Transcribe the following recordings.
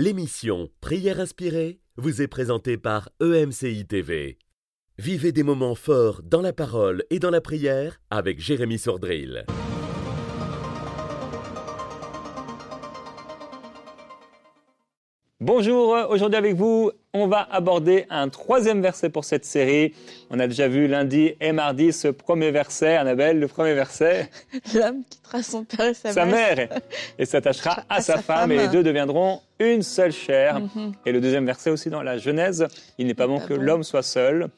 L'émission Prière inspirée vous est présentée par EMCI TV. Vivez des moments forts dans la parole et dans la prière avec Jérémy Sordrill. Bonjour, aujourd'hui avec vous, on va aborder un troisième verset pour cette série. On a déjà vu lundi et mardi ce premier verset, Annabelle, le premier verset. L'homme quittera son père et sa, sa mère et s'attachera à, sa, femme, et les deux deviendront une seule chair. Mhm. Et le deuxième verset aussi dans la Genèse, il n'est pas bon que bon. l'homme soit seul.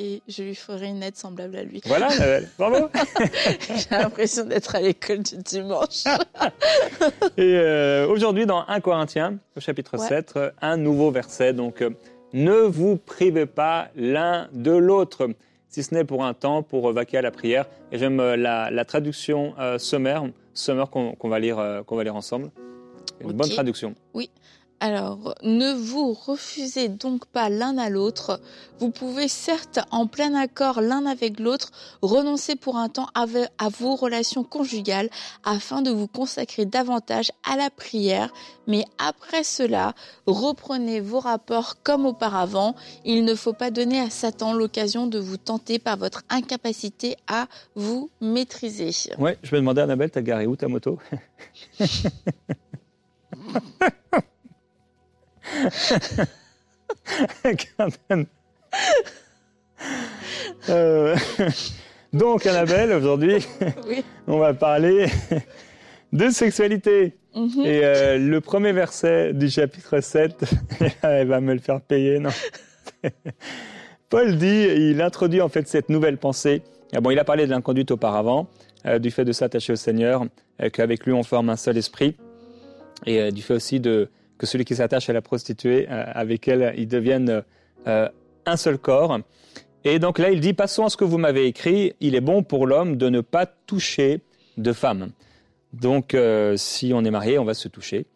Et je lui ferai une aide semblable à lui. Voilà, bravo. J'ai l'impression d'être à l'école du dimanche. Et euh, aujourd'hui, dans 1 Corinthiens, au chapitre Ouais. 7, euh, un nouveau verset. Donc, euh, ne vous privez pas l'un de l'autre, si ce n'est pour un temps, pour vaquer à la prière. Et j'aime la, la traduction euh, sommaire, sommaire qu'on va, lire, qu'on va lire ensemble. Une bonne traduction. Alors, ne vous refusez donc pas l'un à l'autre. Vous pouvez certes, en plein accord l'un avec l'autre, renoncer pour un temps à vos relations conjugales afin de vous consacrer davantage à la prière. Mais après cela, reprenez vos rapports comme auparavant. Il ne faut pas donner à Satan l'occasion de vous tenter par votre incapacité à vous maîtriser. Ouais, je vais demander à Annabelle, t'as garé où ta moto? Quand même. Euh, Donc, Annabelle, aujourd'hui, Oui. on va parler de sexualité. Mhm. Et euh, le premier verset du chapitre 7, elle va me le faire payer, non? Paul dit, il introduit en fait cette nouvelle pensée. Ah bon, il a parlé de l'inconduite auparavant, euh, du fait de s'attacher au Seigneur, qu'avec lui on forme un seul esprit, et du fait aussi de, que celui qui s'attache à la prostituée, euh, avec elle, ils deviennent euh, un seul corps. Et donc là, il dit, passons à ce que vous m'avez écrit, il est bon pour l'homme de ne pas toucher de femme. Donc, euh, si on est marié, on va se toucher.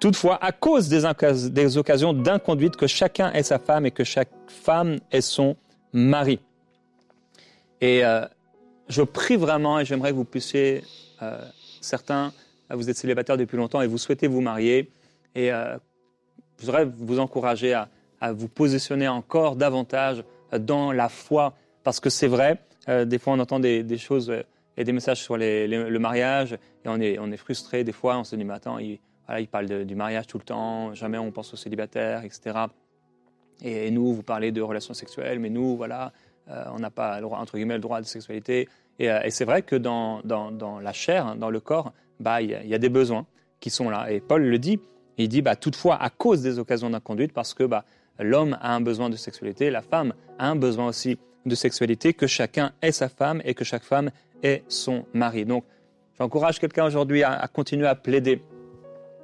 Toutefois, à cause des, occasions d'inconduite, que chacun ait sa femme et que chaque femme ait son mari. Et je prie vraiment, et j'aimerais que vous puissiez, certains, vous êtes célibataires depuis longtemps et vous souhaitez vous marier, et euh, je voudrais vous encourager à, vous positionner encore davantage dans la foi, parce que c'est vrai, euh, des fois on entend des, choses euh, et des messages sur le mariage, et on est, frustré des fois, on se dit, mais attends, il, voilà, il parle du mariage tout le temps, jamais on pense aux célibataires, etc. Et, nous, vous parlez de relations sexuelles, mais nous, voilà, on n'a pas, le droit, entre guillemets, le droit de sexualité. Et, c'est vrai que dans, la chair, hein, dans le corps, bah, il y a des besoins qui sont là. Et Paul le dit, il dit, bah, toutefois, à cause des occasions d'inconduite, parce que bah, l'homme a un besoin de sexualité, la femme a un besoin aussi de sexualité, que chacun ait sa femme et que chaque femme ait son mari. Donc, j'encourage quelqu'un aujourd'hui à, à continuer à plaider,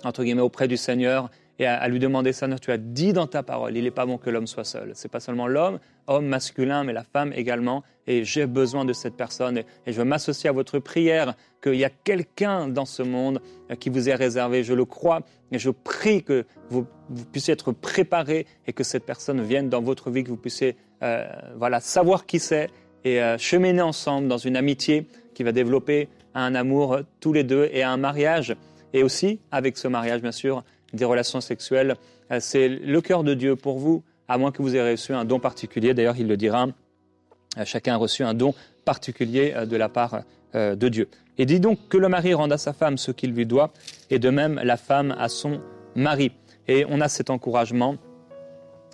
entre guillemets, auprès du Seigneur et à, lui demander, Seigneur, tu as dit dans ta parole, il n'est pas bon que l'homme soit seul. C'est pas seulement l'homme, homme masculin, mais la femme également. Et j'ai besoin de cette personne. Et, je veux m'associer à votre prière qu'il y a quelqu'un dans ce monde euh, qui vous est réservé. Je le crois. Et je prie que vous, puissiez être préparé et que cette personne vienne dans votre vie, que vous puissiez euh, voilà, savoir qui c'est et euh, cheminer ensemble dans une amitié qui va développer un amour tous les deux et un mariage. Et aussi, avec ce mariage, bien sûr, des relations sexuelles. Euh, C'est le cœur de Dieu pour vous, à moins que vous ayez reçu un don particulier. D'ailleurs, il le dira, euh, chacun a reçu un don particulier euh, de la part de Dieu. Et dit donc que le mari rende à sa femme ce qu'il lui doit, et de même la femme à son mari. Et on a cet encouragement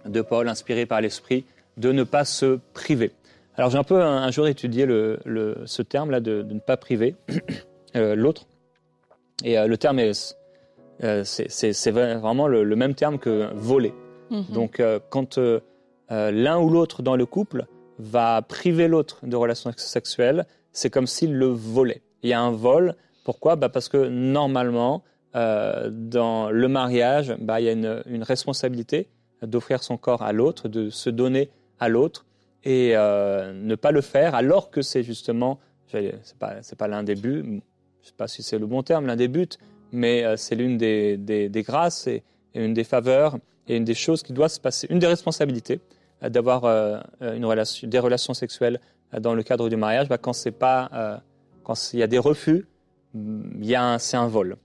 de Paul, inspiré par l'Esprit, de ne pas se priver. Alors j'ai un peu un, jour étudié ce terme-là de, ne pas priver l'autre. Et le terme est, c'est, c'est- vraiment le, le même terme que voler. Mhm. Donc, euh, quand euh, euh, l'un ou l'autre dans le couple va priver l'autre de relations sexuelles, c'est comme s'il le volait. Il y a un vol. Pourquoi? Bah Parce que normalement, euh, dans le mariage, bah, il y a une, une responsabilité d'offrir son corps à l'autre, de se donner à l'autre et euh, ne pas le faire alors que c'est justement, c'est pas, pas l'un des buts, je ne sais pas si c'est le bon terme, l'un des buts, mais euh, c'est l'une des, des, grâces et, une des faveurs et une des choses qui doit se passer, une des responsabilités euh, d'avoir euh, relation, des relations sexuelles dans le cadre du mariage, bah, quand c'est pas, quand il y a des refus, c'est un vol.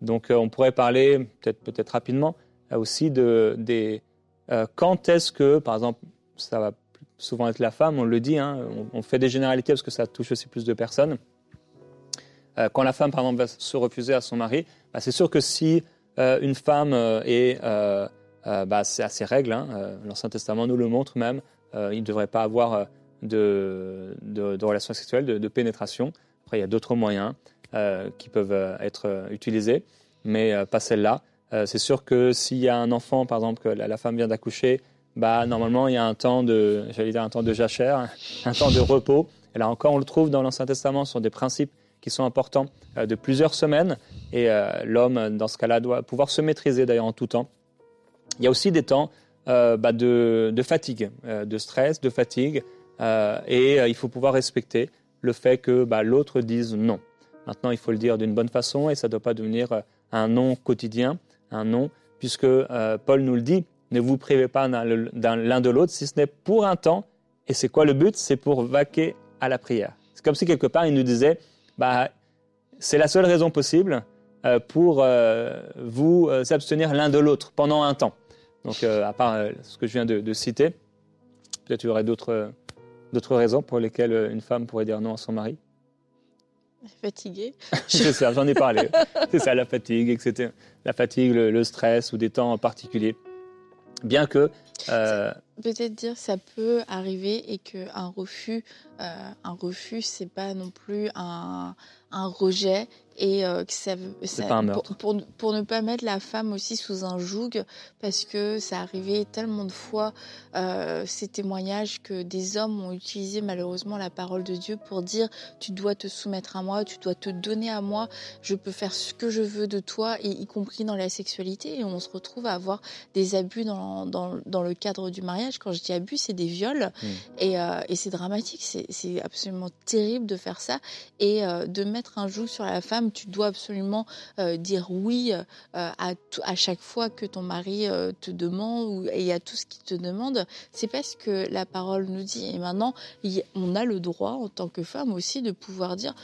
Donc on pourrait parler, peut-être peut rapidement, aussi de, des, quand est-ce que, par exemple, ça va souvent être la femme, on le dit, hein, on, fait des généralités parce que ça touche aussi plus de personnes. Quand la femme, par exemple, va se refuser à son mari, bah, c'est sûr que si une femme est bah, c'est à ses règles, hein, l'Ancien Testament nous le montre même, il ne devrait pas avoir de, de, relations sexuelles, de, pénétration. Après, il y a d'autres moyens euh, qui peuvent euh, être euh, utilisés, mais pas celle-là. c'est sûr que s'il y a un enfant, par exemple, que la, femme vient d'accoucher, bah, normalement, il y a un temps de, j'allais dire un temps de jachère, un temps de repos. Et là encore, on le trouve dans l'Ancien Testament, sont des principes qui sont importants de plusieurs semaines. Et l'homme, dans ce cas-là, doit pouvoir se maîtriser d'ailleurs en tout temps. Il y a aussi des temps bah, de, fatigue, de stress, de fatigue, euh, et euh, il faut pouvoir respecter le fait que bah, l'autre dise non. Maintenant, il faut le dire d'une bonne façon et ça ne doit pas devenir euh, un non quotidien, un non, puisque Paul nous le dit, ne vous privez pas l'un de l'autre, si ce n'est pour un temps. Et c'est quoi le but? C'est pour vaquer à la prière. C'est comme si quelque part il nous disait, bah, c'est la seule raison possible pour vous abstenir l'un de l'autre pendant un temps. Donc, à part ce que je viens de, de citer, peut-être il y aurait d'autres D'autres raisons pour lesquelles euh, une femme pourrait dire non à son mari Fatiguée. c'est ça, j'en ai parlé. c'est ça, la fatigue, etc. La fatigue, le, stress ou des temps particuliers. Bien que. Euh, peut-être dire ça peut arriver et qu'un refus, euh, un refus, c'est pas non plus un, un rejet et euh, que ça, ça pour, pour, ne pas mettre la femme aussi sous un joug parce que ça arrivait tellement de fois euh, ces témoignages que des hommes ont utilisé malheureusement la parole de Dieu pour dire tu dois te soumettre à moi, tu dois te donner à moi, je peux faire ce que je veux de toi et y compris dans la sexualité. Et on se retrouve à avoir des abus dans, dans, dans le cadre du mariage. Quand je dis abus, c'est des viols. Hmm. et, euh, et c'est dramatique, c'est absolument terrible de faire ça. Et euh, de mettre un joug sur la femme tu dois absolument euh, dire oui euh, à, à, chaque fois que ton mari euh, te demande et à tout ce qu'il te demande. C'est parce que la parole nous dit. Et maintenant, on a le droit en tant que femme aussi de pouvoir dire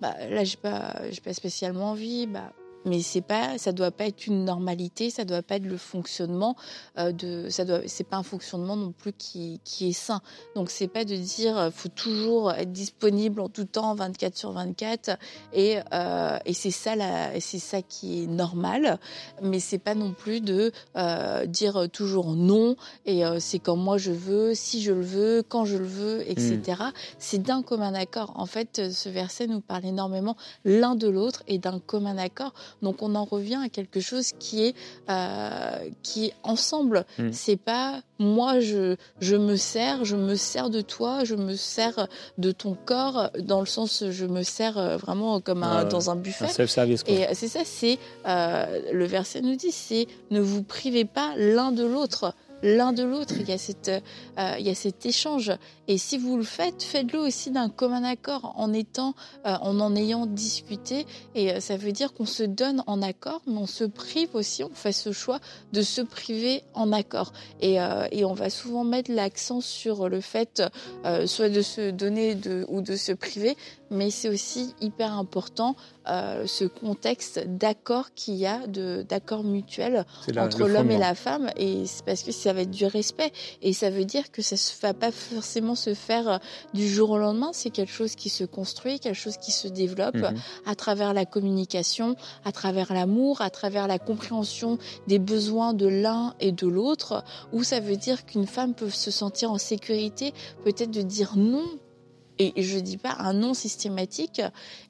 bah, là, j'ai pas, j'ai pas spécialement envie. Bah, mais c'est pas, ça doit pas être une normalité, ça doit pas être le fonctionnement euh, de, ça doit, c'est pas un fonctionnement non plus qui, qui est sain. Donc c'est pas de dire, euh, faut toujours être disponible en tout temps, 24 sur 24, et, euh, et c'est ça la, c'est ça qui est normal, mais c'est pas non plus de euh, dire toujours non et c'est quand moi je veux, si je le veux, quand je le veux, etc. Mm. C'est d'un commun accord. En fait, ce verset nous parle énormément l'un de l'autre et d'un commun accord. Donc on en revient à quelque chose qui est euh, qui est ensemble. Mm. C'est pas moi je je me sers, je me sers de toi, je me sers de ton corps dans le sens je me sers euh, vraiment comme un, dans un buffet. Et c'est ça, c'est euh, le verset nous dit, c'est ne vous privez pas l'un de l'autre l'un de l'autre. Il y a cette, euh, il y a cet échange. Et si vous le faites, faites-le aussi d'un commun accord, en étant, euh, en en ayant discuté. Et euh, ça veut dire qu'on se donne en accord, mais on se prive aussi. On fait ce choix de se priver en accord. Et, et on va souvent mettre l'accent sur le fait, soit de se donner de, ou de se priver, mais c'est aussi hyper important euh, ce contexte d'accord qu'il y a, d'accord mutuel entre l'homme et la femme, et c'est parce que ça va être du respect, et ça veut dire que ça ne va pas forcément se faire euh, du jour au lendemain, c'est quelque chose qui se construit, quelque chose qui se développe mhm. à travers la communication, à travers l'amour, à travers la compréhension des besoins de l'un et de l'autre, où ça veut dire qu'une femme peut se sentir en sécurité, peut-être de dire non et je dis pas un non systématique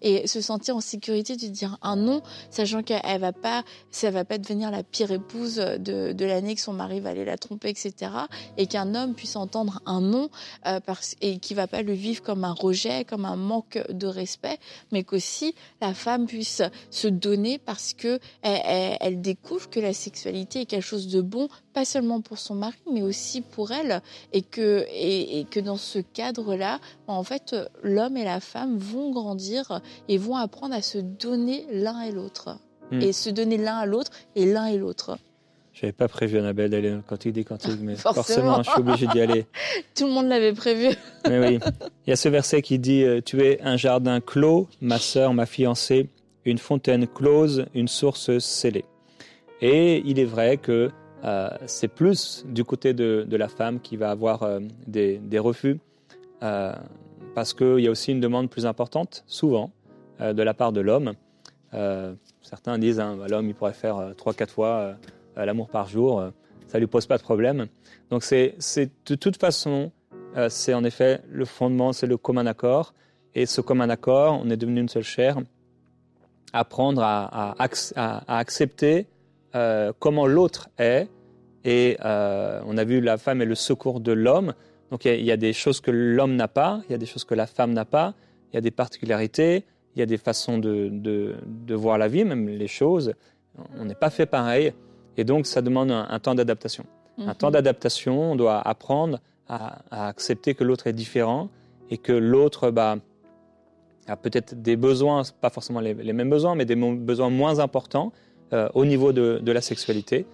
et se sentir en sécurité de dire un non sachant qu'elle va pas ça va pas devenir la pire épouse de, de l'année que son mari va aller la tromper etc et qu'un homme puisse entendre un non euh, parce et qui va pas le vivre comme un rejet comme un manque de respect mais qu'aussi la femme puisse se donner parce que elle, découvre que la sexualité est quelque chose de bon pas seulement pour son mari, mais aussi pour elle, et que, et, que dans ce cadre-là, en fait, l'homme et la femme vont grandir et vont apprendre à se donner l'un et l'autre. Hmm. Et se donner l'un à l'autre et l'un et l'autre. J'avais pas prévu, Annabelle, d'aller dans le cantique des cantiques, mais forcément. je suis obligé d'y aller. Tout le monde l'avait prévu. mais oui. Il y a ce verset qui dit euh, Tu es un jardin clos, ma sœur, ma fiancée, une fontaine close, une source scellée. Et il est vrai que euh, c'est plus du côté de, la femme qui va avoir euh, des, refus, euh, parce qu'il y a aussi une demande plus importante, souvent, de la part de l'homme. certains disent hein, bah, l'homme il pourrait faire 3-4 fois l'amour par jour, ça lui pose pas de problème. Donc c'est de toute façon, c'est en effet le fondement, c'est le commun accord. Et ce commun accord, on est devenu une seule chair, apprendre à, à accepter comment l'autre est et euh, on a vu la femme est le secours de l'homme. Donc il y, a des choses que l'homme n'a pas, il y a des choses que la femme n'a pas, il y a des particularités, il y a des façons de, de, voir la vie, même les choses. On n'est pas fait pareil. Et donc ça demande un, temps d'adaptation. Un temps mhm. d'adaptation, on doit apprendre à, accepter que l'autre est différent et que l'autre bah, a peut-être des besoins, pas forcément les, mêmes besoins, mais des besoins moins importants euh, au niveau de, de la sexualité.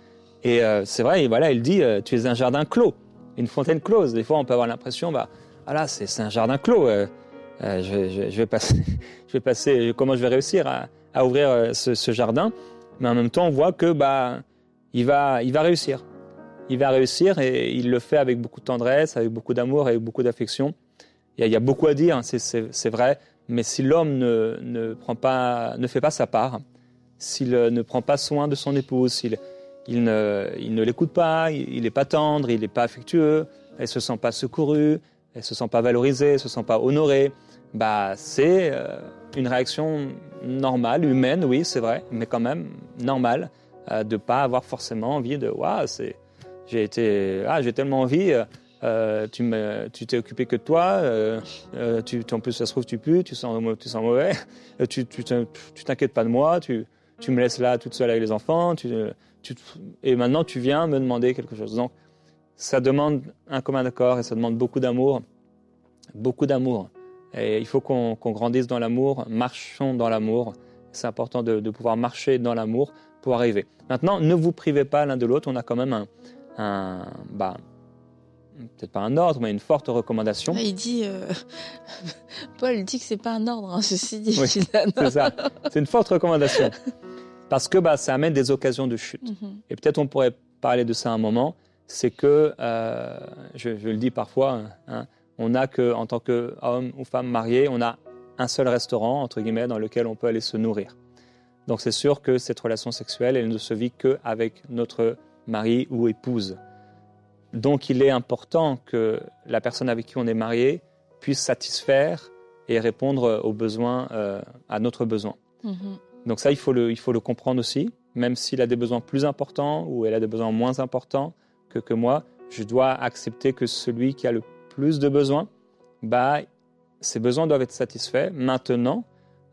Et euh, c'est vrai, voilà, il dit, euh, tu es un jardin clos, une fontaine close. Des fois, on peut avoir l'impression, bah, ah là, c'est un jardin clos. Euh, je, je, vais passer, comment je vais réussir à, ouvrir ce, ce, jardin Mais en même temps, on voit que bah, il va, il va réussir. Il va réussir et il le fait avec beaucoup de tendresse, avec beaucoup d'amour et beaucoup d'affection. Il, il, y a beaucoup à dire, hein, c'est vrai. Mais si l'homme ne, ne, prend pas, ne fait pas sa part, s'il ne prend pas soin de son épouse, s'il il ne, il ne l'écoute pas, il n'est pas tendre, il n'est pas affectueux, elle se sent pas secourue, elle se sent pas valorisée, elle se sent pas honorée. Bah, c'est euh, une réaction normale, humaine, oui, c'est vrai, mais quand même normale, euh, de pas avoir forcément envie de, waouh, c'est, j'ai été, ah, j'ai tellement envie. Euh, tu me, tu t'es occupé que de toi. Euh, tu, en plus, ça se trouve, tu pues, tu sens, tu sens mauvais. tu, tu, t'inquiètes pas de moi. Tu, tu me laisses là toute seule avec les enfants. Tu, et maintenant tu viens me demander quelque chose. Donc ça demande un commun accord et ça demande beaucoup d'amour, beaucoup d'amour. Et il faut qu'on grandisse dans l'amour, marchons dans l'amour. C'est important de, pouvoir marcher dans l'amour pour arriver. Maintenant, ne vous privez pas l'un de l'autre. On a quand même un, bah, peut-être pas un ordre, mais une forte recommandation. Il dit, euh, Paul dit que c'est pas un ordre, hein, ceci dit. c'est ça. C'est une forte recommandation parce que bah, ça amène des occasions de chute. Mhm. Et peut-être on pourrait parler de ça un moment, c'est que, euh, je, le dis parfois, hein, on n'a que, en tant qu'homme ou femme marié, on a un seul restaurant, entre guillemets, dans lequel on peut aller se nourrir. Donc c'est sûr que cette relation sexuelle, elle ne se vit qu'avec notre mari ou épouse. Donc il est important que la personne avec qui on est marié puisse satisfaire et répondre aux besoins, euh, à notre besoin. Mhm. Donc ça, il faut le, il faut le comprendre aussi. Même s'il a des besoins plus importants ou elle a des besoins moins importants que, que moi, je dois accepter que celui qui a le plus de besoins, bah, ses besoins doivent être satisfaits. Maintenant,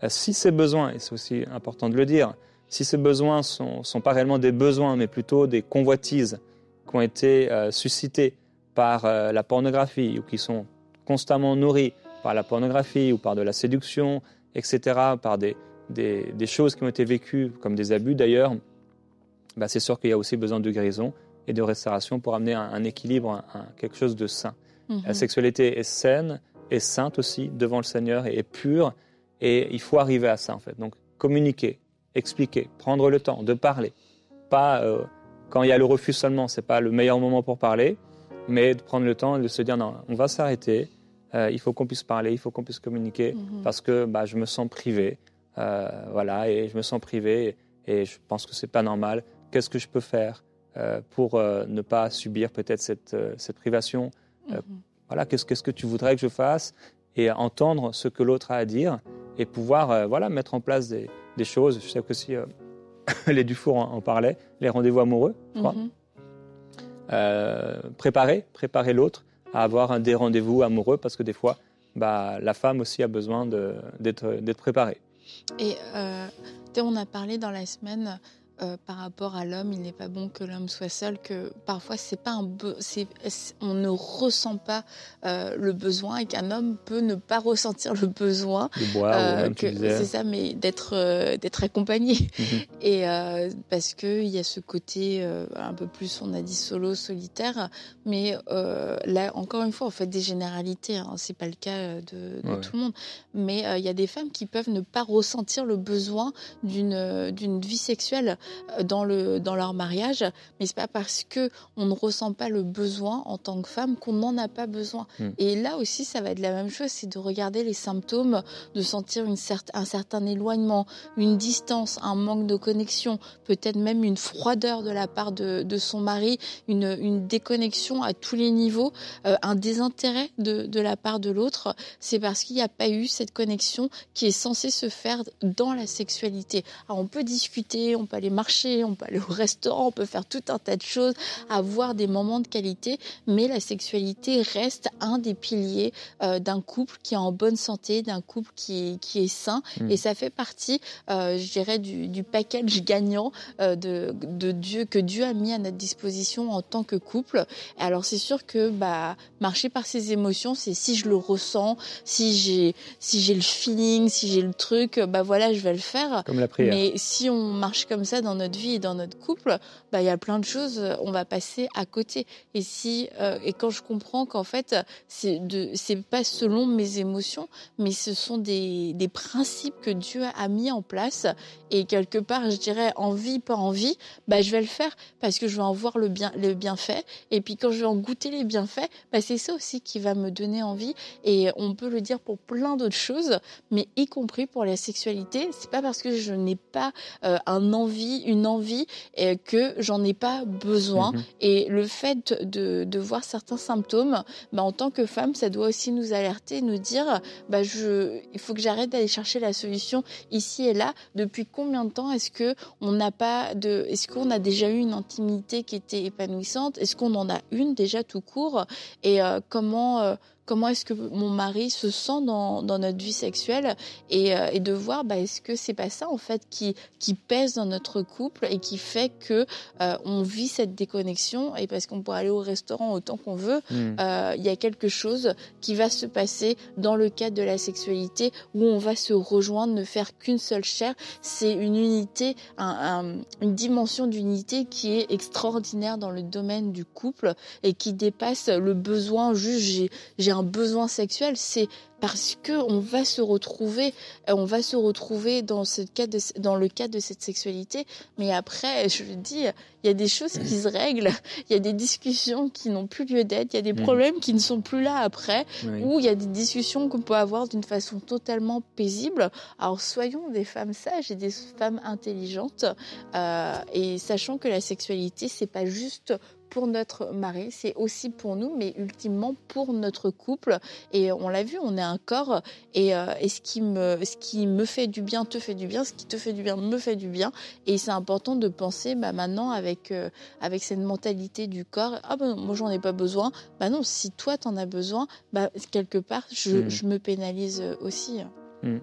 euh, si ces besoins, et c'est aussi important de le dire, si ces besoins sont, sont, pas réellement des besoins, mais plutôt des convoitises qui ont été euh, suscités par euh, la pornographie ou qui sont constamment nourris par la pornographie ou par de la séduction, etc., par des, des, choses qui ont été vécues comme des abus d'ailleurs, bah, c'est sûr qu'il y a aussi besoin de guérison et de restauration pour amener un, équilibre, quelque chose de sain. Mhm. La sexualité est saine, est sainte aussi devant le Seigneur et est pure et il faut arriver à ça en fait. Donc communiquer, expliquer, prendre le temps de parler. Pas euh, quand il y a le refus seulement, c'est pas le meilleur moment pour parler, mais de prendre le temps et de se dire non, on va s'arrêter. Euh, il faut qu'on puisse parler, il faut qu'on puisse communiquer mhm. parce que bah, je me sens privé, euh, voilà, et je me sens privé et je pense que c'est pas normal. Qu'est-ce que je peux faire euh, pour euh, ne pas subir peut-être cette, cette privation? Mhm. Voilà, qu'est-ce, qu'est-ce que tu voudrais que je fasse? Et entendre ce que l'autre a à dire et pouvoir voilà, mettre en place des, des choses. Je sais que si les Dufour en, en parlaient, les rendez-vous amoureux, je crois. Mhm. préparer, préparer l'autre à avoir un des rendez-vous amoureux parce que des fois, bah, la femme aussi a besoin d'être préparée. Et euh, on a parlé dans la semaine euh, par rapport à l'homme, il n'est pas bon que l'homme soit seul, que parfois c'est pas un on ne ressent pas euh, le besoin et qu'un homme peut ne pas ressentir le besoin. De boire, euh, c'est ça, mais d'être d'être accompagné. Mhm. Et parce que il y a ce côté un peu plus, on a dit solo, solitaire, mais là encore une fois, on fait des généralités. Hein, c'est pas le cas de, tout le monde, mais il y a des femmes qui peuvent ne pas ressentir le besoin d'une d'une vie sexuelle dans, le, dans leur mariage, mais c'est pas parce que on ne ressent pas le besoin en tant que femme qu'on n'en a pas besoin. Hmm. Et là aussi, ça va être la même chose, c'est de regarder les symptômes, de sentir une un certain éloignement, une distance, un manque de connexion, peut-être même une froideur de la part de, de son mari, une, une, déconnexion à tous les niveaux, euh, un désintérêt de, de la part de l'autre. C'est parce qu'il n'y a pas eu cette connexion qui est censée se faire dans la sexualité. Alors on peut discuter, on peut aller marcher, on peut aller au restaurant, on peut faire tout un tas de choses, avoir des moments de qualité, mais la sexualité reste un des piliers euh, d'un couple qui est en bonne santé, d'un couple qui est, qui est sain, mm. et ça fait partie, euh, je dirais, du, du package gagnant euh, de, de, Dieu que Dieu a mis à notre disposition en tant que couple. Alors c'est sûr que bah marcher par ses émotions, c'est si je le ressens, si j'ai si j'ai le feeling, si j'ai le truc, bah voilà, je vais le faire. Comme la prière. Mais si on marche comme ça dans notre vie et dans notre couple, bah il y a plein de choses, euh, on va passer à côté. Et si euh, et quand je comprends qu'en fait c'est de pas selon mes émotions, mais ce sont des, des principes que Dieu a mis en place et quelque part je dirais envie pas envie, bah je vais le faire parce que je vais en voir le bien le bienfait et puis quand je vais en goûter les bienfaits, bah c'est ça aussi qui va me donner envie et on peut le dire pour plein d'autres choses, mais y compris pour la sexualité. C'est pas parce que je n'ai pas euh, un envie, une envie et que j'en ai pas besoin. Mhm. Et le fait de, de voir certains symptômes, bah, en tant que femme, ça doit aussi nous alerter, nous dire, bah, je, il faut que j'arrête d'aller chercher la solution ici et là. Depuis combien de temps est-ce que on n'a pas de, est-ce qu'on a déjà eu une intimité qui était épanouissante? Est-ce qu'on en a une déjà tout court? Et euh, comment euh, comment est-ce que mon mari se sent dans, dans notre vie sexuelle et, euh, et de voir bah, est-ce que c'est pas ça en fait qui, qui pèse dans notre couple et qui fait que euh, on vit cette déconnexion et parce qu'on peut aller au restaurant autant qu'on veut, hmm. euh, il y a quelque chose qui va se passer dans le cadre de la sexualité où on va se rejoindre, ne faire qu'une seule chair. C'est une unité, un, une dimension d'unité qui est extraordinaire dans le domaine du couple et qui dépasse le besoin juste j'ai un besoin sexuel, c'est parce que on va se retrouver, euh, on va se retrouver dans ce cadre, dans le cadre de cette sexualité. Mais après, je veux dis, il y a des choses qui se règlent, il y a des discussions qui n'ont plus lieu d'être, il y a des mm. problèmes qui ne sont plus là après, ou il y a des discussions qu'on peut avoir d'une façon totalement paisible. Alors soyons des femmes sages et des femmes intelligentes, euh, et sachant que la sexualité, c'est pas juste pour notre mari, c'est aussi pour nous, mais ultimement pour notre couple. Et on l'a vu, on est un corps, et, euh, et, ce, qui me, ce qui me fait du bien te fait du bien, ce qui te fait du bien me fait du bien. Et c'est important de penser bah, maintenant avec, euh, avec cette mentalité du corps, ah ben moi j'en ai pas besoin. Bah non, si toi t'en as besoin, bah, quelque part je, hmm. je me pénalise aussi. Hmm.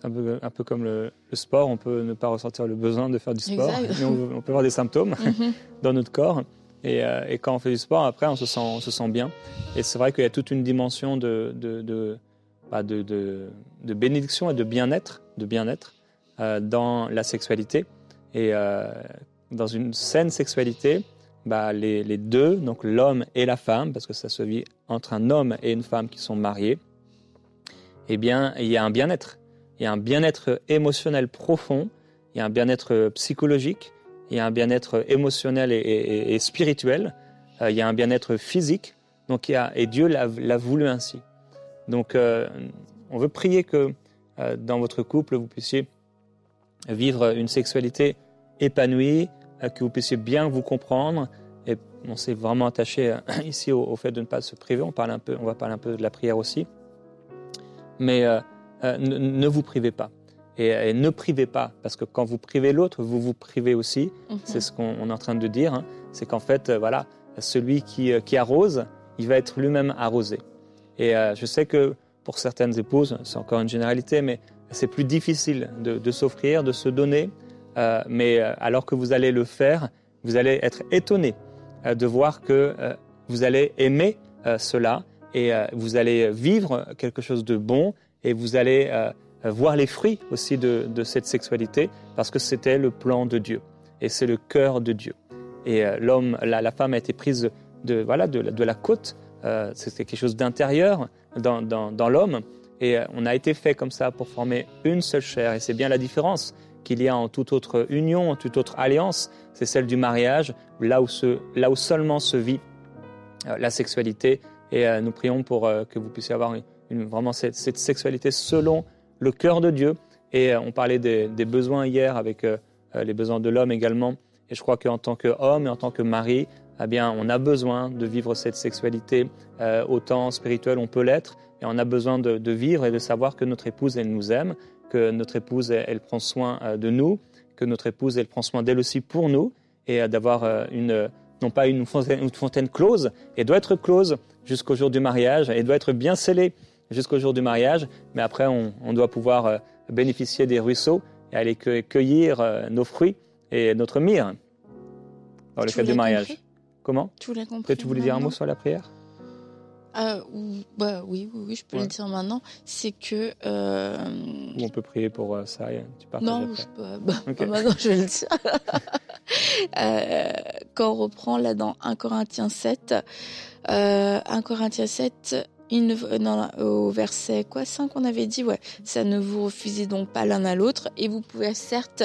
C'est un peu, un peu comme le, sport, on peut ne pas ressentir le besoin de faire du sport, mais on, peut avoir des symptômes mhm. dans notre corps. Euh, et, quand on fait du sport, après, on se sent, se sent bien. Et c'est vrai qu'il y a toute une dimension de, de, de, bah, bénédiction et de bien-être, bien-être euh, dans la sexualité. Et euh, dans une saine sexualité, bah, les, les, deux, donc l'homme et la femme, parce que ça se vit entre un homme et une femme qui sont mariés, eh bien, il y a un bien-être. Il y a un bien-être émotionnel profond, il y a un bien-être psychologique, il y a un bien-être émotionnel et, spirituel, euh, il y a un bien-être physique, donc et Dieu l'a voulu ainsi. Donc euh, on veut prier que euh, dans votre couple, vous puissiez vivre une sexualité épanouie, que vous puissiez bien vous comprendre. Et on s'est vraiment attaché ici au, fait de ne pas se priver. On, parle un peu, on va parler un peu de la prière aussi. Mais ne, vous privez pas. Et, ne privez pas, parce que quand vous privez l'autre, vous vous privez aussi. Mhm. C'est ce qu'on est en train de dire. Hein. C'est qu'en fait, euh, voilà, celui qui, euh, qui, arrose, il va être lui-même arrosé. Et euh, je sais que pour certaines épouses, c'est encore une généralité, mais c'est plus difficile de, s'offrir, de se donner euh, mais alors que vous allez le faire, vous allez être étonné euh, de voir que vous allez aimer cela et vous allez vivre quelque chose de bon et vous allez voir les fruits aussi de, cette sexualité parce que c'était le plan de Dieu et c'est le cœur de Dieu. Et l'homme, la, femme a été prise de, voilà, de, la côte, c'était quelque chose d'intérieur dans, dans l'homme et on a été fait comme ça pour former une seule chair et c'est bien la différence qu'il y a en toute autre union, en toute autre alliance, c'est celle du mariage, là où, là où seulement se vit euh, la sexualité. Et euh, nous prions pour euh, que vous puissiez avoir vraiment cette, sexualité selon le cœur de Dieu. Et on parlait des, besoins hier avec les besoins de l'homme également. Et je crois qu'en tant qu'homme et en tant que mari, eh bien, on a besoin de vivre cette sexualité autant spirituelle on peut l'être. Et on a besoin de, vivre et de savoir que notre épouse, elle nous aime, que notre épouse, elle, prend soin euh, de nous, que notre épouse, elle prend soin d'elle aussi pour nous, et euh, d'avoir euh, une, non pas une fontaine, une fontaine close, elle doit être close jusqu'au jour du mariage, elle doit être bien scellée jusqu'au jour du mariage, mais après, on, doit pouvoir bénéficier des ruisseaux et aller cueillir nos fruits et notre myrrhe dans le cadre du mariage. Comment? Tu voulais compris. Tu voulais dire un mot sur la prière? Euh, bah, oui, oui, oui, je peux le dire maintenant. C'est que. Euh... on peut prier pour euh, ça. Tu non, je peux, bah, maintenant je vais le dire. Euh, quand on reprend là dans 1 Corinthiens 7, 1 Corinthiens 7, il ne, au verset quoi 5 on avait dit ouais ça ne vous refusez donc pas l'un à l'autre et vous pouvez certes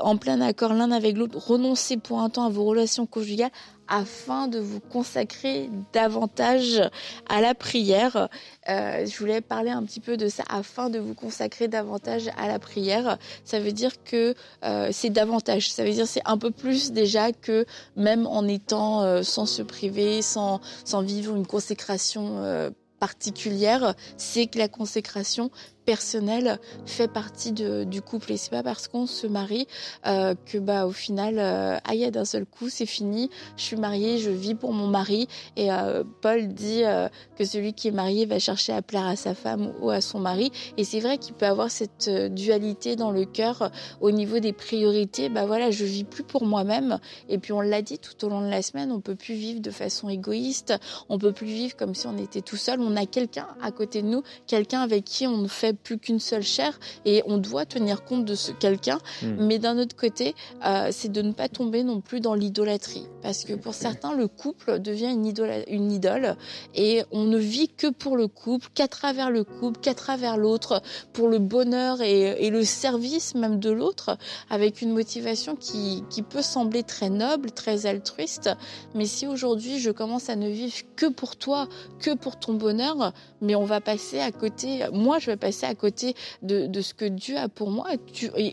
en plein accord l'un avec l'autre renoncer pour un temps à vos relations conjugales afin de vous consacrer davantage à la prière. Euh, je voulais parler un petit peu de ça, afin de vous consacrer davantage à la prière. Ça veut dire que euh, c'est davantage, ça veut dire c'est un peu plus déjà que même en étant euh, sans se priver, sans, sans vivre une consécration particulière, c'est que la consécration personnel fait partie de, du couple. Et c'est pas parce qu'on se marie euh, que bah au final euh, aïe d'un seul coup c'est fini. Je suis mariée je vis pour mon mari. Et euh, Paul dit euh, que celui qui est marié va chercher à plaire à sa femme ou à son mari. Et c'est vrai qu'il peut avoir cette euh, dualité dans le cœur au niveau des priorités. Bah voilà je vis plus pour moi-même. Et puis on l'a dit tout au long de la semaine on peut plus vivre de façon égoïste. On peut plus vivre comme si on était tout seul. On a quelqu'un à côté de nous quelqu'un avec qui on fait plus qu'une seule chair et on doit tenir compte de ce quelqu'un. Hmm. Mais d'un autre côté, euh, c'est de ne pas tomber non plus dans l'idolâtrie. Parce que pour certains, le couple devient une idole, une idole et on ne vit que pour le couple, qu'à travers le couple, qu'à travers l'autre, pour le bonheur et, et, le service même de l'autre, avec une motivation qui, qui peut sembler très noble, très altruiste. Mais si aujourd'hui je commence à ne vivre que pour toi, que pour ton bonheur, mais on va passer à côté, moi je vais passer à côté de, ce que Dieu a pour moi.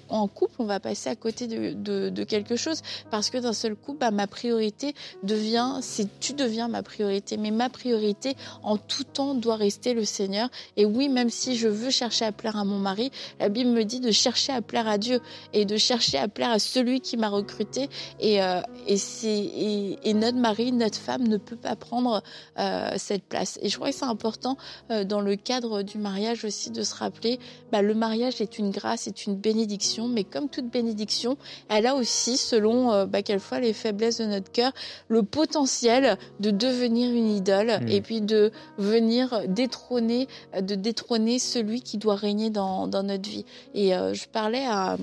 En couple, on va passer à côté de, quelque chose parce que d'un seul coup, bah, ma priorité devient, c'est tu deviens ma priorité. Mais ma priorité en tout temps doit rester le Seigneur. Et oui, même si je veux chercher à plaire à mon mari, la Bible me dit de chercher à plaire à Dieu et de chercher à plaire à celui qui m'a recruté. Et, euh, et, notre mari, notre femme ne peut pas prendre euh, cette place. Et je crois que c'est important euh, dans le cadre du mariage aussi de se rappeler, bah, le mariage est une grâce, est une bénédiction, mais comme toute bénédiction, elle a aussi, selon euh, bah, quelquefois les faiblesses de notre cœur, le potentiel de devenir une idole mmh. et puis de venir détrôner, de détrôner celui qui doit régner dans, dans notre vie. Et euh, je parlais à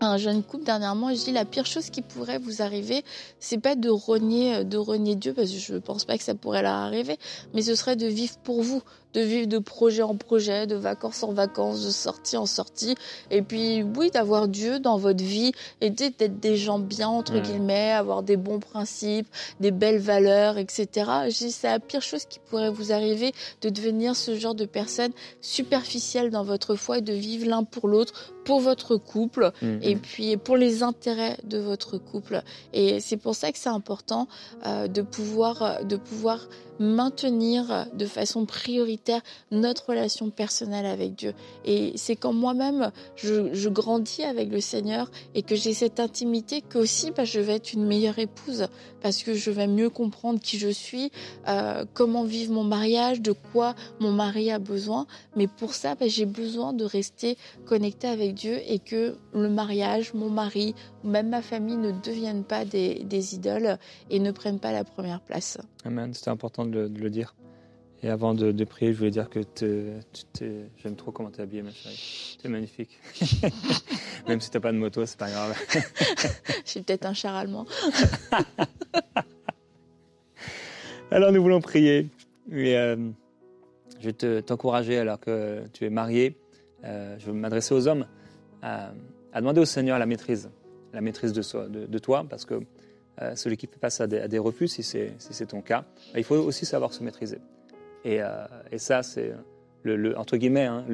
un jeune couple dernièrement, je dis la pire chose qui pourrait vous arriver, c'est pas de renier, de renier Dieu, parce que je pense pas que ça pourrait leur arriver, mais ce serait de vivre pour vous, de vivre de projet en projet, de vacances en vacances, de sortie en sortie, et puis oui, d'avoir Dieu dans votre vie, et d'être des gens bien entre guillemets, avoir des bons principes, des belles valeurs, etc. Je dis c'est la pire chose qui pourrait vous arriver, de devenir ce genre de personne superficielle dans votre foi et de vivre l'un pour l'autre, pour votre couple, mm-hmm. et puis pour les intérêts de votre couple. Et c'est pour ça que c'est important euh, de pouvoir de pouvoir maintenir de façon prioritaire notre relation personnelle avec Dieu. Et c'est quand moi-même je, grandis avec le Seigneur et que j'ai cette intimité que aussi bah, je vais être une meilleure épouse parce que je vais mieux comprendre qui je suis, euh, comment vivre mon mariage, de quoi mon mari a besoin. Mais pour ça, bah, j'ai besoin de rester connecté avec Dieu et que le mariage, mon mari, même ma famille ne deviennent pas des, idoles et ne prennent pas la première place. Amen, c'était important de le, dire. Et avant de, prier, je voulais dire que j'aime trop comment tu es habillée, ma chérie. Tu es magnifique. Même si tu n'as pas de moto, c'est pas grave. je suis peut-être un char allemand. alors, nous voulons prier. Et, euh, je vais t'encourager, alors que tu es marié, euh, je vais m'adresser aux hommes, à, demander au Seigneur la maîtrise la maîtrise de, toi, parce que euh, celui qui fait face à des, refus, si c'est ton cas, il faut aussi savoir se maîtriser. Et, euh, ça, c'est entre guillemets, hein,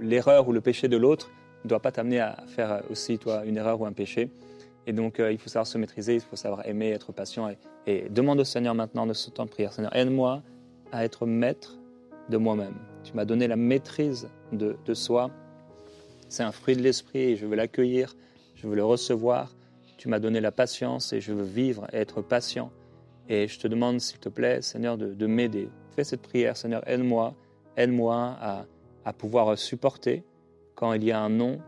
l'erreur ou le péché de l'autre ne doit pas t'amener à faire aussi toi une erreur ou un péché. Et donc, euh, il faut savoir se maîtriser, il faut savoir aimer, être patient. Et, demande au Seigneur maintenant de ce temps de prière. Seigneur, aide-moi à être maître de moi-même. Tu m'as donné la maîtrise de, de soi. C'est un fruit de l'esprit et je veux l'accueillir je veux le recevoir. Tu m'as donné la patience et je veux vivre et être patient. Et je te demande, s'il te plaît, Seigneur, de, m'aider. Fais cette prière, Seigneur, aide-moi, aide-moi à, à pouvoir supporter quand il y a un non.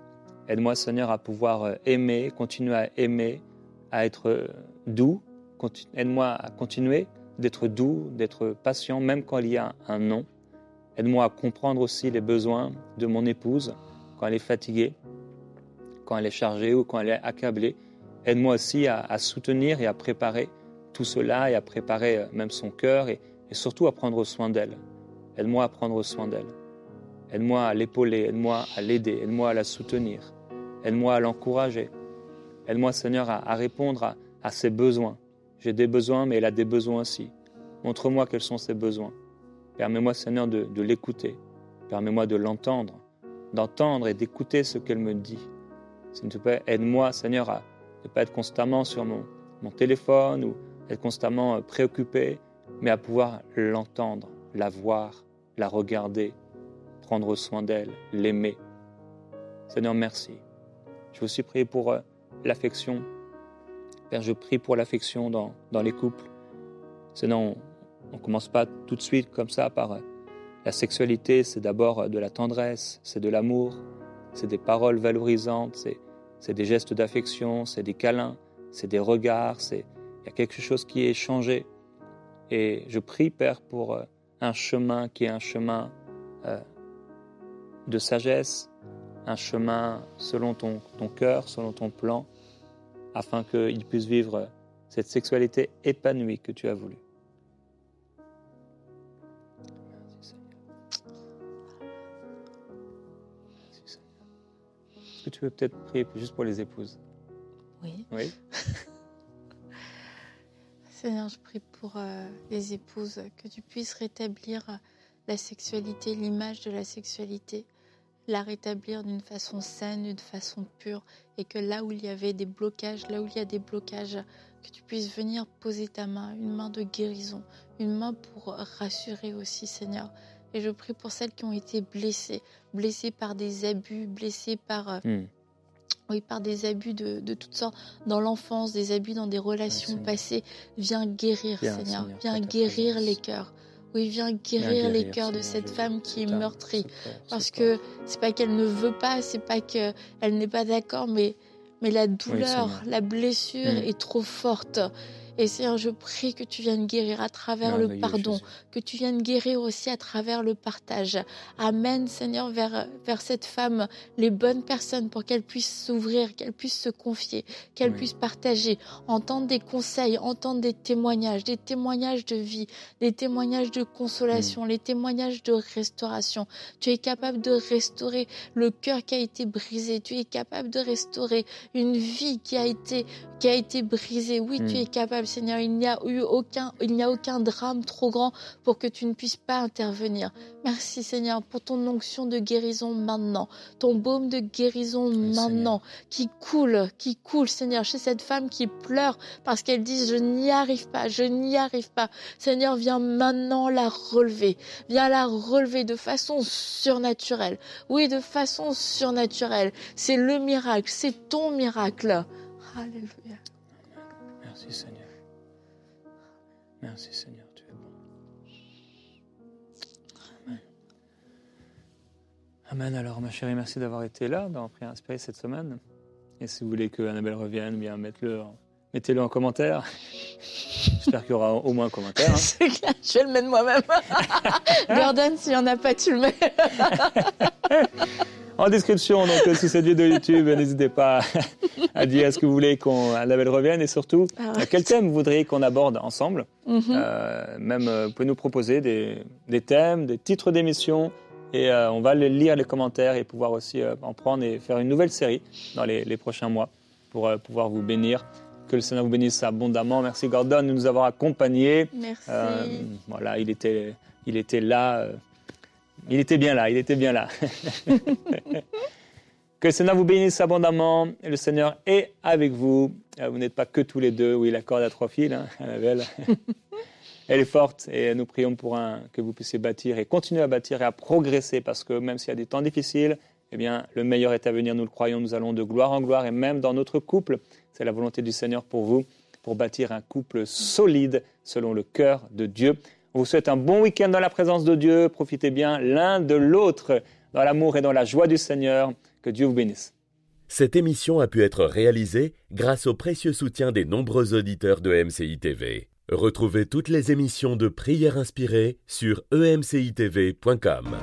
Aide-moi, Seigneur, à pouvoir aimer, continuer à aimer, à être doux. Aide-moi à continuer d'être doux, d'être patient, même quand il y a un non. Aide-moi à comprendre aussi les besoins de mon épouse quand elle est fatiguée quand elle est chargée ou quand elle est accablée. Aide-moi aussi à, soutenir et à préparer tout cela et à préparer euh, même son cœur et, surtout à prendre soin d'elle. Aide-moi à prendre soin d'elle. Aide-moi à l'épauler, aide-moi à l'aider, aide-moi à la soutenir. Aide-moi à l'encourager. Aide-moi, Seigneur, à, répondre à, ses besoins. J'ai des besoins, mais elle a des besoins aussi. Montre-moi quels sont ses besoins. Permets-moi, Seigneur, de, de l'écouter. Permets-moi de l'entendre, d'entendre et d'écouter ce qu'elle me dit. S'il te plaît, aide-moi, Seigneur, à ne pas être constamment sur mon, mon téléphone ou être constamment euh, préoccupé, mais à pouvoir l'entendre, la voir, la regarder, prendre soin d'elle, l'aimer. Seigneur, merci. Je veux aussi prier pour euh, l'affection. Père, je prie pour l'affection dans, dans les couples. Seigneur, on ne commence pas tout de suite comme ça par euh, la sexualité, c'est d'abord de la tendresse, c'est de l'amour, c'est des paroles valorisantes, c'est des gestes d'affection, c'est des câlins, c'est des regards, c'est il y a quelque chose qui est changé. Et je prie, Père, pour euh, un chemin qui est un chemin euh, de sagesse, un chemin selon ton, ton cœur, selon ton plan, afin qu'il puisse vivre cette sexualité épanouie que tu as voulu. Tu veux peut-être prier juste pour les épouses Oui. Oui. Seigneur, je prie pour euh, les épouses, que tu puisses rétablir euh, la sexualité, l'image de la sexualité, la rétablir d'une façon saine, d'une façon pure, et que là où il y avait des blocages, là où il y a des blocages, que tu puisses venir poser ta main, une main de guérison, une main pour rassurer aussi, Seigneur, et je prie pour celles qui ont été blessées, blessées par des abus, blessées par, euh, hmm. oui, par des abus de, de, toutes sortes, dans l'enfance, des abus dans des relations passées. Viens guérir, Seigneur. Viens guérir les cœurs. Oui, viens guérir, les cœurs de cette femme qui est meurtrie. Parce que c'est pas qu'elle ne veut pas, c'est pas qu'elle n'est pas d'accord, mais, mais la douleur, la blessure hmm. est trop forte. Et Seigneur, je prie que tu viennes guérir à travers le pardon, que tu viennes guérir aussi à travers le partage. Amène, Seigneur, vers, vers cette femme les bonnes personnes pour qu'elle puisse s'ouvrir, qu'elle puisse se confier, qu'elle puisse partager, entendre des conseils, entendre des témoignages, des témoignages de vie, des témoignages de consolation, mm. les témoignages de restauration. Tu es capable de restaurer le cœur qui a été brisé. Tu es capable de restaurer une vie qui a été, qui a été brisée. Oui, tu mm. es capable incroyable, Seigneur. Il n'y a eu aucun, il n'y a aucun drame trop grand pour que tu ne puisses pas intervenir. Merci, Seigneur, pour ton onction de guérison maintenant, ton baume de guérison maintenant, qui coule, qui coule, Seigneur, chez cette femme qui pleure parce qu'elle dit, je n'y arrive pas, je n'y arrive pas. Seigneur, viens maintenant la relever, viens la relever de façon surnaturelle. Oui, de façon surnaturelle. C'est le miracle, c'est ton miracle. Alléluia. Merci Seigneur. Merci Seigneur, tu es bon. Amen. Amen. Alors ma chérie, merci d'avoir été là dans Prière Inspirée cette semaine. Et si vous voulez que Annabelle revienne, bien mettez-le en, mettez-le en commentaire. J'espère qu'il y aura au moins un commentaire. hein. C'est clair, je vais le mettre moi-même. Gordon, s'il n'y en a pas, tu le mets. En description, donc euh, sous cette vidéo YouTube, n'hésitez pas à dire est-ce que vous voulez qu'on Annabelle revienne et surtout Ah euh, quel thème vous voudriez qu'on aborde ensemble. Mhm. Euh, même euh, vous pouvez nous proposer des, des thèmes, des titres d'émissions et euh, on va les lire les commentaires et pouvoir aussi euh, en prendre et faire une nouvelle série dans les, les prochains mois pour euh, pouvoir vous bénir. Que le Seigneur vous bénisse abondamment. Merci Gordon de nous avoir accompagnés. Merci. Euh, voilà, il était, il était là. Il était bien là, il était bien là. que le Seigneur vous bénisse abondamment. Le Seigneur est avec vous. Euh, Vous n'êtes pas que tous les deux. Oui, la corde à trois fils, hein, Annabelle. Elle est forte et nous prions pour un, que vous puissiez bâtir et continuer à bâtir et à progresser parce que même s'il y a des temps difficiles, eh bien, le meilleur est à venir, nous le croyons, nous allons de gloire en gloire et même dans notre couple, c'est la volonté du Seigneur pour vous, pour bâtir un couple solide selon le cœur de Dieu. On vous souhaite un bon week-end dans la présence de Dieu, profitez bien l'un de l'autre dans l'amour et dans la joie du Seigneur, que Dieu vous bénisse. Cette émission a pu être réalisée grâce au précieux soutien des nombreux auditeurs de MCI TV. Retrouvez toutes les émissions de prières inspirées sur emcitv.com.